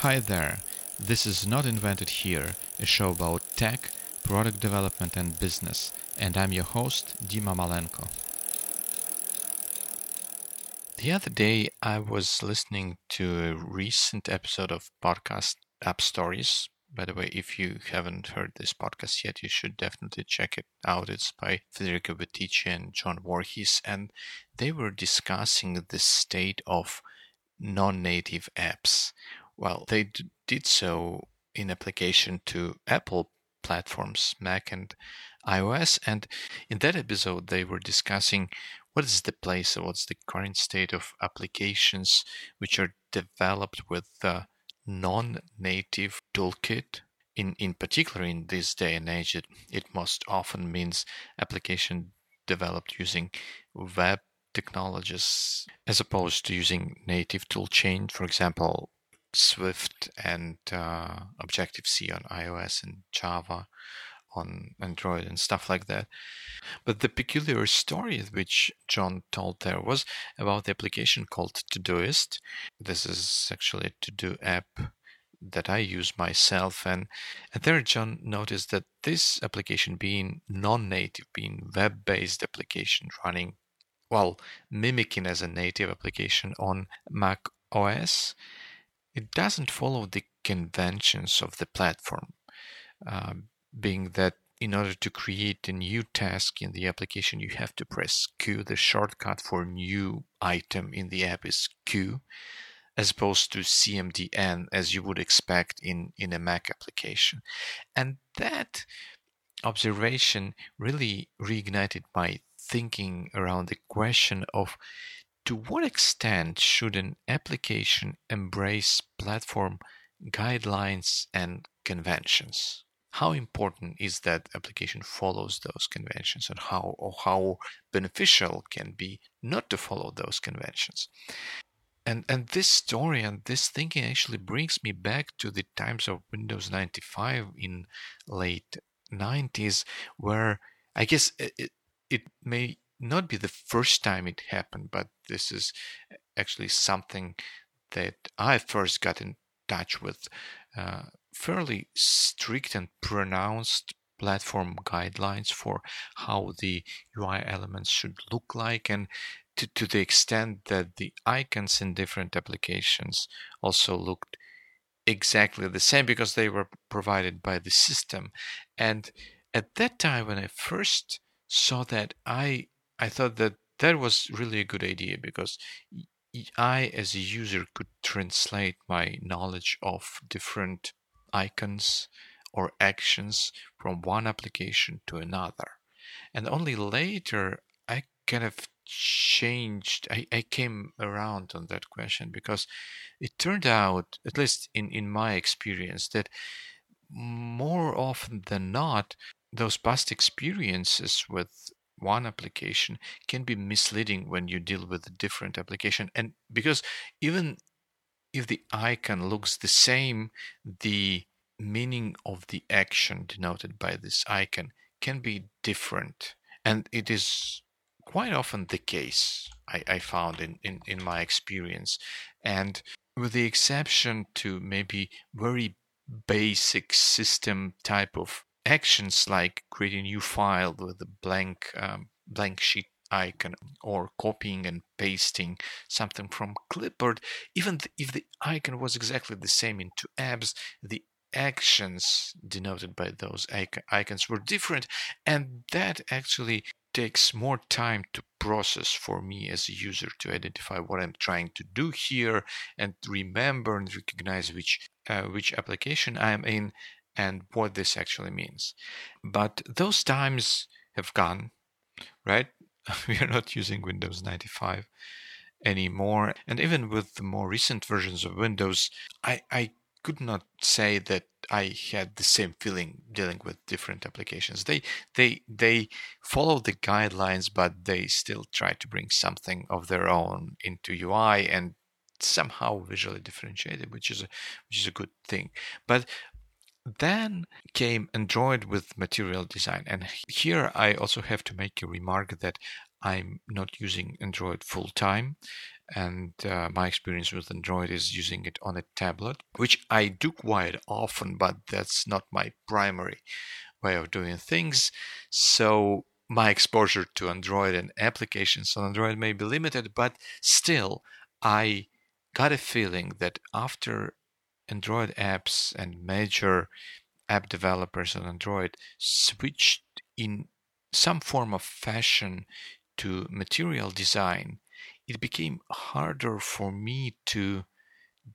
Hi there. This is Not Invented Here, a show about tech, product development, and business, and I'm your host, Dima Malenko. The other day, I was listening to a recent episode of podcast App Stories. By the way, if you haven't heard this podcast yet, you should definitely check it out. It's by Federico Viticci and John Voorhees, and they were discussing the state of non-native apps. Well, they d- did so in application to Apple platforms, Mac and iOS. And in that episode, they were discussing what is the place, what's the current state of applications which are developed with the non-native toolkit. In, in particular, in this day and age, it, it most often means application developed using web technologies as opposed to using native toolchain, for example, Swift and uh, Objective C on iOS and Java on Android and stuff like that. But the peculiar story which John told there was about the application called Todoist. This is actually a to do app that I use myself. And, and there, John noticed that this application, being non native, being web based application running, well, mimicking as a native application on Mac OS, it doesn't follow the conventions of the platform. Um, being that in order to create a new task in the application, you have to press Q. The shortcut for new item in the app is Q, as opposed to CMDN as you would expect in, in a Mac application. And that observation really reignited my thinking around the question of to what extent should an application embrace platform guidelines and conventions? how important is that application follows those conventions and how or how beneficial can be not to follow those conventions and and this story and this thinking actually brings me back to the times of windows 95 in late 90s where i guess it, it may not be the first time it happened but this is actually something that i first got in touch with uh, fairly strict and pronounced platform guidelines for how the UI elements should look like and to, to the extent that the icons in different applications also looked exactly the same because they were provided by the system. And at that time when i first saw that i i thought that that was really a good idea because i as a user could translate my knowledge of different icons or actions from one application to another. And only later I kind of changed, I, I came around on that question because it turned out, at least in, in my experience, that more often than not, those past experiences with one application can be misleading when you deal with a different application. And because even if the icon looks the same, the meaning of the action denoted by this icon can be different. And it is quite often the case, I, I found in, in, in my experience. And with the exception to maybe very basic system type of actions like creating a new file with a blank um, blank sheet icon or copying and pasting something from clipboard even if the icon was exactly the same in two apps the actions denoted by those icons were different and that actually takes more time to process for me as a user to identify what I'm trying to do here and remember and recognize which uh, which application I'm in and what this actually means. But those times have gone, right? we are not using Windows 95 anymore. And even with the more recent versions of Windows, I, I could not say that I had the same feeling dealing with different applications. They they they follow the guidelines, but they still try to bring something of their own into UI and somehow visually differentiate it, which is a which is a good thing. But then came Android with material design. And here I also have to make a remark that I'm not using Android full time. and uh, my experience with Android is using it on a tablet, which I do quite often, but that's not my primary way of doing things. So my exposure to Android and applications on Android may be limited, but still, I got a feeling that after Android apps and major app developers on Android switched in some form of fashion to material design, it became harder for me to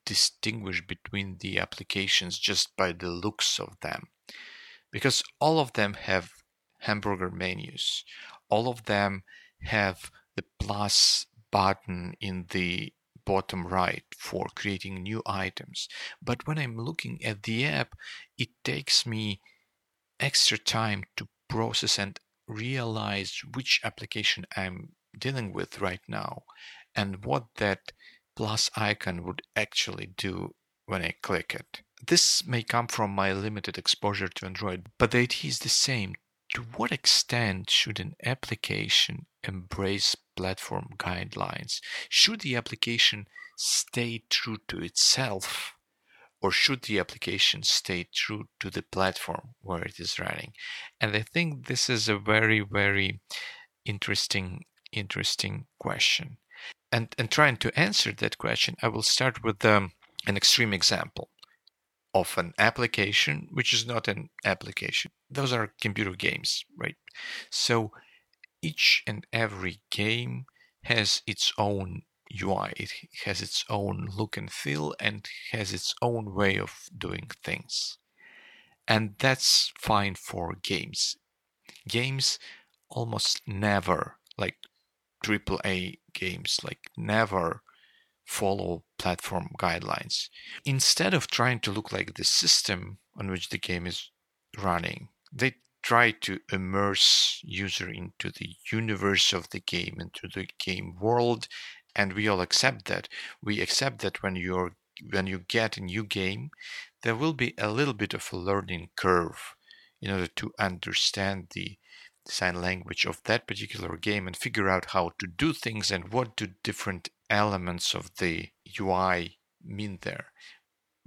distinguish between the applications just by the looks of them. Because all of them have hamburger menus, all of them have the plus button in the bottom right for creating new items. But when I'm looking at the app, it takes me extra time to process and realize which application I'm dealing with right now and what that plus icon would actually do when I click it. This may come from my limited exposure to Android, but the idea is the same. To what extent should an application embrace platform guidelines? Should the application stay true to itself? Or should the application stay true to the platform where it is running? And I think this is a very, very interesting interesting question. And, and trying to answer that question, I will start with um, an extreme example of an application which is not an application. Those are computer games, right? So each and every game has its own UI, it has its own look and feel, and has its own way of doing things. And that's fine for games. Games almost never, like AAA games like never follow platform guidelines. Instead of trying to look like the system on which the game is running, they try to immerse user into the universe of the game, into the game world, and we all accept that. We accept that when you're when you get a new game, there will be a little bit of a learning curve in order to understand the design language of that particular game and figure out how to do things and what do different elements of the UI mean there.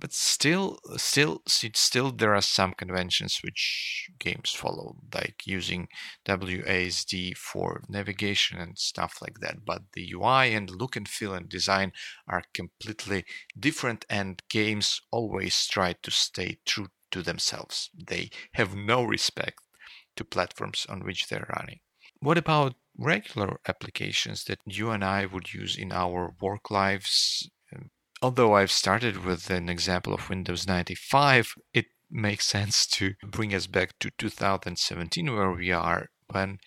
But still, still, still, there are some conventions which games follow, like using WASD for navigation and stuff like that. But the UI and look and feel and design are completely different, and games always try to stay true to themselves. They have no respect to platforms on which they're running. What about regular applications that you and I would use in our work lives? Although I've started with an example of Windows 95, it makes sense to bring us back to 2017 where we are when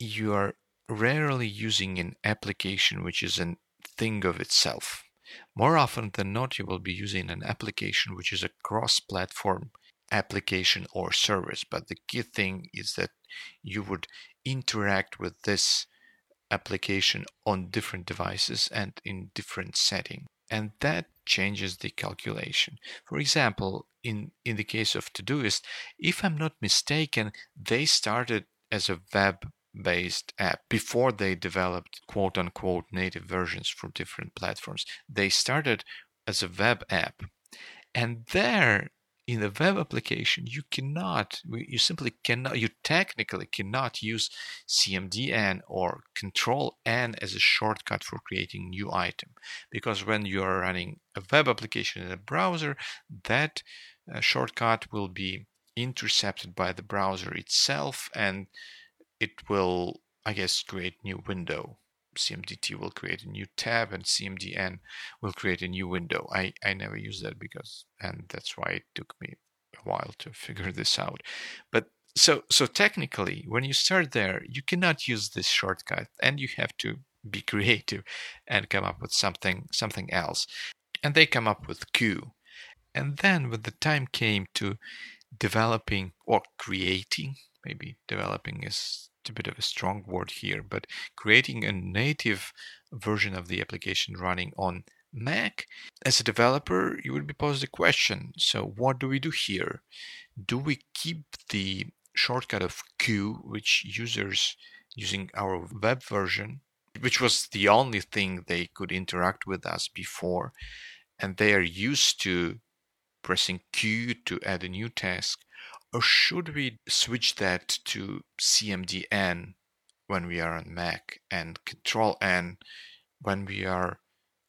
you are rarely using an application which is a thing of itself. More often than not, you will be using an application which is a cross platform application or service. But the key thing is that you would interact with this application on different devices and in different setting. And that changes the calculation. For example, in, in the case of Todoist, if I'm not mistaken, they started as a web based app before they developed quote unquote native versions for different platforms. They started as a web app. And there in the web application, you cannot, you simply cannot, you technically cannot use CMDN or Control N as a shortcut for creating new item. Because when you are running a web application in a browser, that uh, shortcut will be intercepted by the browser itself and it will, I guess, create new window. CMDT will create a new tab and CMDN will create a new window. I, I never use that because, and that's why it took me a while to figure this out. But so, so technically, when you start there, you cannot use this shortcut and you have to be creative and come up with something, something else. And they come up with Q. And then when the time came to developing or creating, maybe developing is a bit of a strong word here, but creating a native version of the application running on Mac, as a developer, you would be posed the question so, what do we do here? Do we keep the shortcut of Q, which users using our web version which was the only thing they could interact with us before. And they are used to pressing Q to add a new task. Or should we switch that to CMD-N when we are on Mac and Control N when we are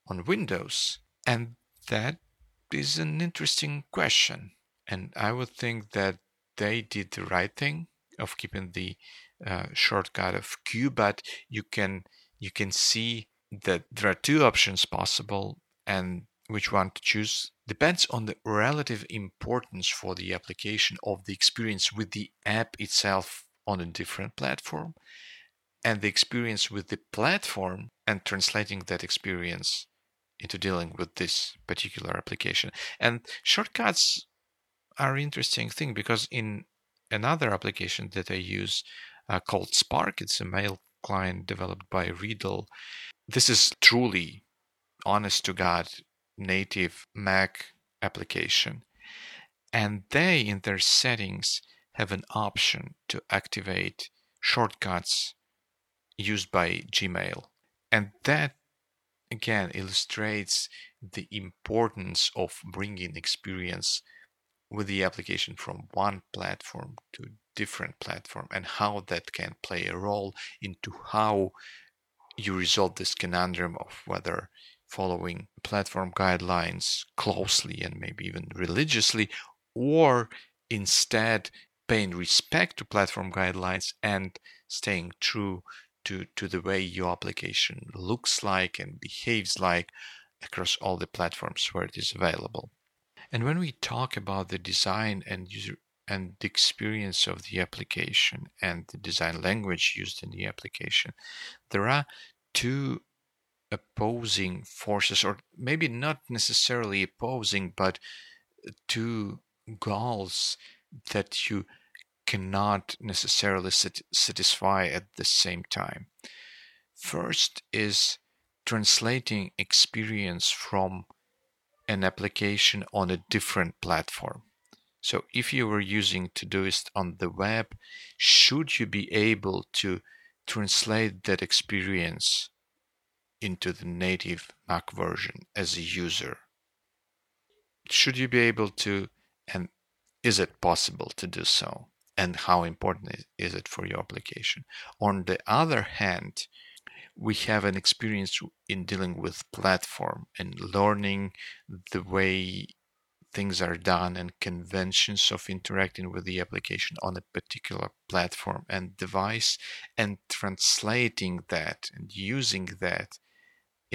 on Windows? And that is an interesting question. And I would think that they did the right thing of keeping the uh, shortcut of Q, but you can you can see that there are two options possible, and which one to choose depends on the relative importance for the application of the experience with the app itself on a different platform and the experience with the platform and translating that experience into dealing with this particular application. And shortcuts are interesting thing because in another application that I use uh, called Spark, it's a mail client developed by Readdle. This is truly honest to God native Mac application. And they in their settings have an option to activate shortcuts used by Gmail. And that again illustrates the importance of bringing experience with the application from one platform to different platform and how that can play a role into how you resolve this conundrum of whether following platform guidelines closely and maybe even religiously or instead paying respect to platform guidelines and staying true to, to the way your application looks like and behaves like across all the platforms where it is available. And when we talk about the design and user and the experience of the application and the design language used in the application, there are two opposing forces, or maybe not necessarily opposing, but uh, two goals that you cannot necessarily sat- satisfy at the same time. First is translating experience from an application on a different platform. So if you were using Todoist on the web, should you be able to translate that experience into the native Mac version as a user? Should you be able to, and is it possible to do so? And how important is it for your application? On the other hand, we have an experience in dealing with platform and learning the way things are done and conventions of interacting with the application on a particular platform and device and translating that and using that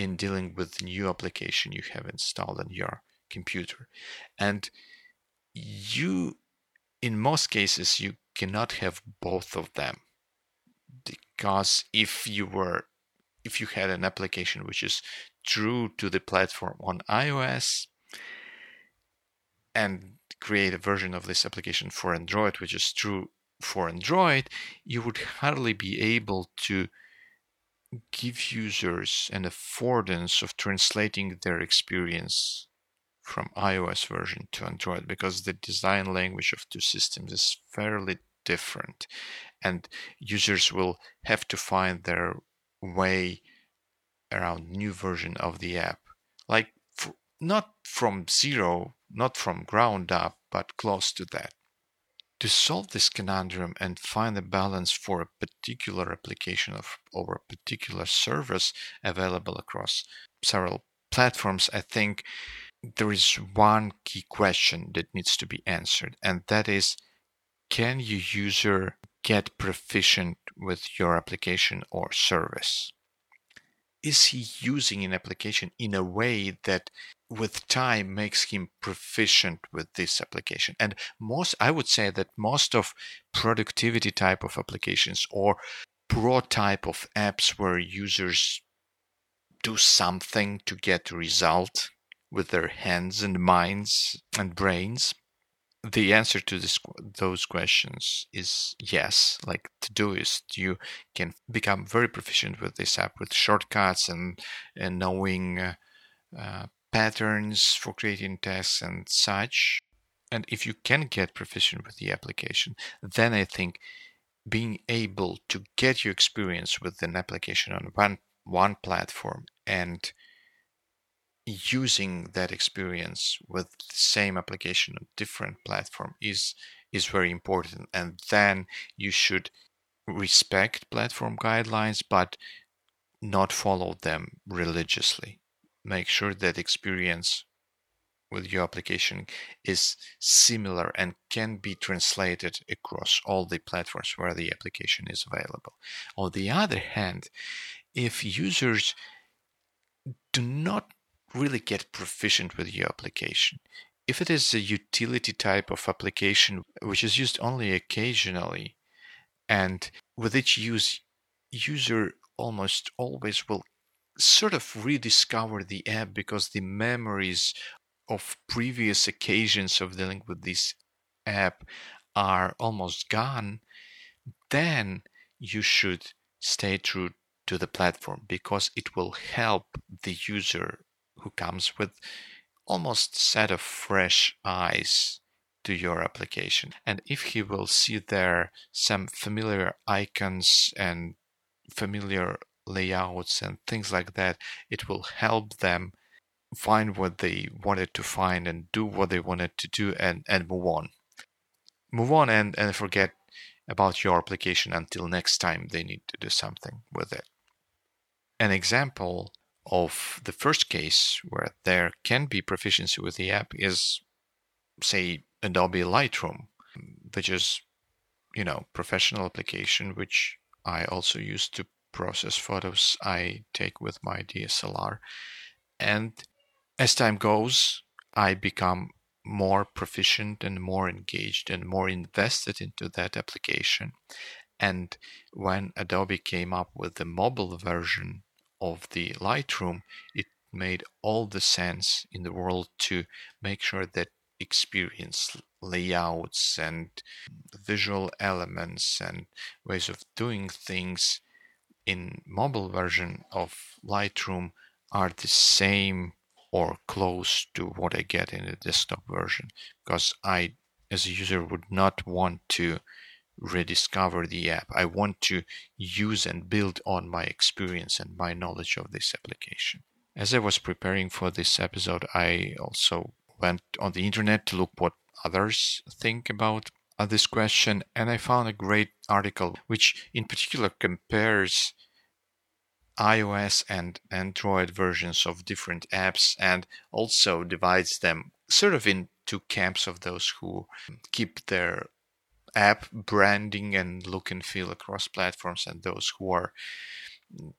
in dealing with the new application you have installed on your computer. And you in most cases you cannot have both of them. Because if you were if you had an application which is true to the platform on iOS and create a version of this application for Android which is true for Android, you would hardly be able to give users an affordance of translating their experience from iOS version to Android because the design language of two systems is fairly different and users will have to find their way around new version of the app. Like for, not from zero not from ground up but close to that to solve this conundrum and find a balance for a particular application of or a particular service available across several platforms i think there is one key question that needs to be answered and that is can your user get proficient with your application or service? Is he using an application in a way that with time makes him proficient with this application? And most, I would say that most of productivity type of applications or pro type of apps where users do something to get result with their hands and minds and brains the answer to this, those questions is yes. Like Todoist, you can become very proficient with this app with shortcuts and and knowing uh, uh, patterns for creating tasks and such. And if you can get proficient with the application, then I think being able to get your experience with an application on one one platform and using that experience with the same application on different platform is is very important and then you should respect platform guidelines but not follow them religiously make sure that experience with your application is similar and can be translated across all the platforms where the application is available. On the other hand, if users do not really get proficient with your application, if it is a utility type of application which is used only occasionally, and with each use, user almost always will sort of rediscover the app because the memories of previous occasions of dealing with this app are almost gone, then you should stay true to the platform because it will help the user who comes with almost set of fresh eyes to your application. And if he will see there some familiar icons and familiar layouts and things like that, it will help them find what they wanted to find and do what they wanted to do and, and move on. Move on and, and forget about your application until next time they need to do something with it. An example of the first case where there can be proficiency with the app is, say, Adobe Lightroom, which is, you know, professional application which I also use to process photos I take with my DSLR. And as time goes, I become more proficient and more engaged and more invested into that application. And when Adobe came up with the mobile version of the Lightroom, it made all the sense in the world to make sure that experience layouts and visual elements and ways of doing things in mobile version of Lightroom are the same or close to what I get in the desktop version. Because I as a user would not want to rediscover the app. I want to use and build on my experience and my knowledge of this application. As I was preparing for this episode, I also went on the internet to look what others think about uh, this question and I found a great article which in particular compares iOS and Android versions of different apps and also divides them sort of into camps of those who keep their app branding and look and feel across platforms and those who are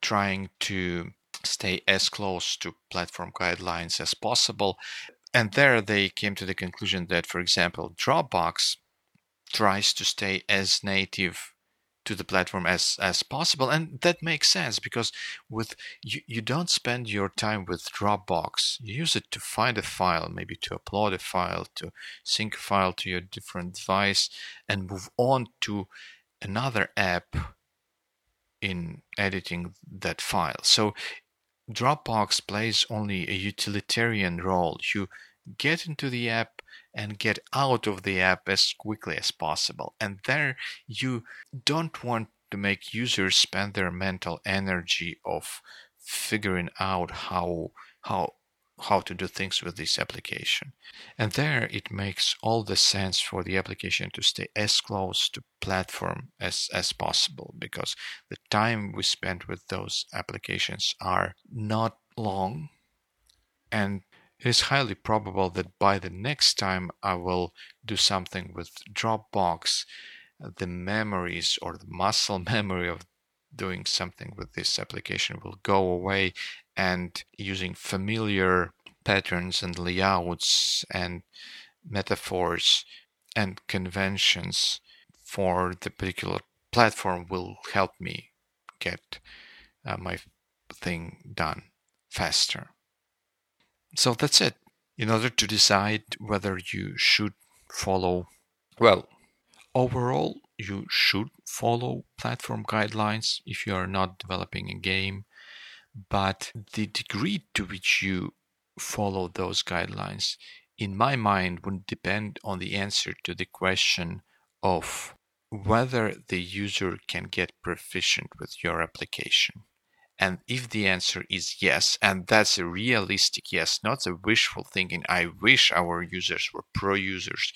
trying to stay as close to platform guidelines as possible. And there they came to the conclusion that, for example, Dropbox tries to stay as native to the platform as as possible and that makes sense because with you, you don't spend your time with dropbox. You use it to find a file maybe to upload a file to sync a file to your different device and move on to another app in editing that file. So dropbox plays only a utilitarian role. You get into the app and get out of the app as quickly as possible. And there you don't want to make users spend their mental energy of figuring out how how how to do things with this application. And there it makes all the sense for the application to stay as close to platform as, as possible because the time we spend with those applications are not long and it is highly probable that by the next time I will do something with Dropbox, the memories or the muscle memory of doing something with this application will go away and using familiar patterns and layouts and metaphors and conventions for the particular platform will help me get uh, my thing done faster. So that's it. In order to decide whether you should follow, well, overall, you should follow platform guidelines if you are not developing a game, but the degree to which you follow those guidelines, in my mind, would depend on the answer to the question of whether the user can get proficient with your application. And if the answer is yes, and that's a realistic yes, not a wishful thinking, I wish our users were pro users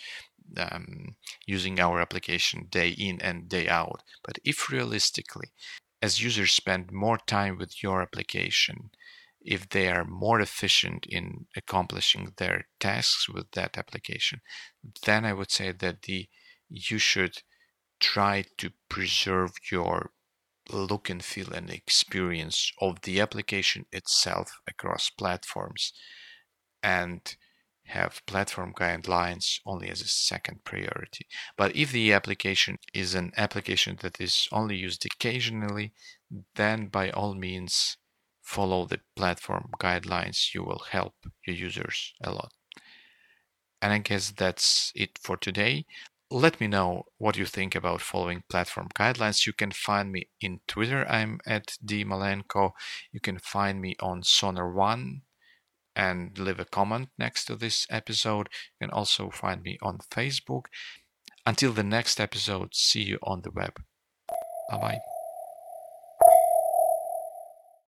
um, using our application day in and day out. But if realistically, as users spend more time with your application, if they are more efficient in accomplishing their tasks with that application, then I would say that the you should try to preserve your look and feel and experience of the application itself across platforms and have platform guidelines only as a second priority. But if the application is an application that is only used occasionally, then by all means follow the platform guidelines. You will help your users a lot. And I guess that's it for today. Let me know what you think about following platform guidelines. You can find me in Twitter. I'm at dmalenko. You can find me on Sonar One and leave a comment next to this episode. You can also find me on Facebook. Until the next episode, see you on the web. Bye bye.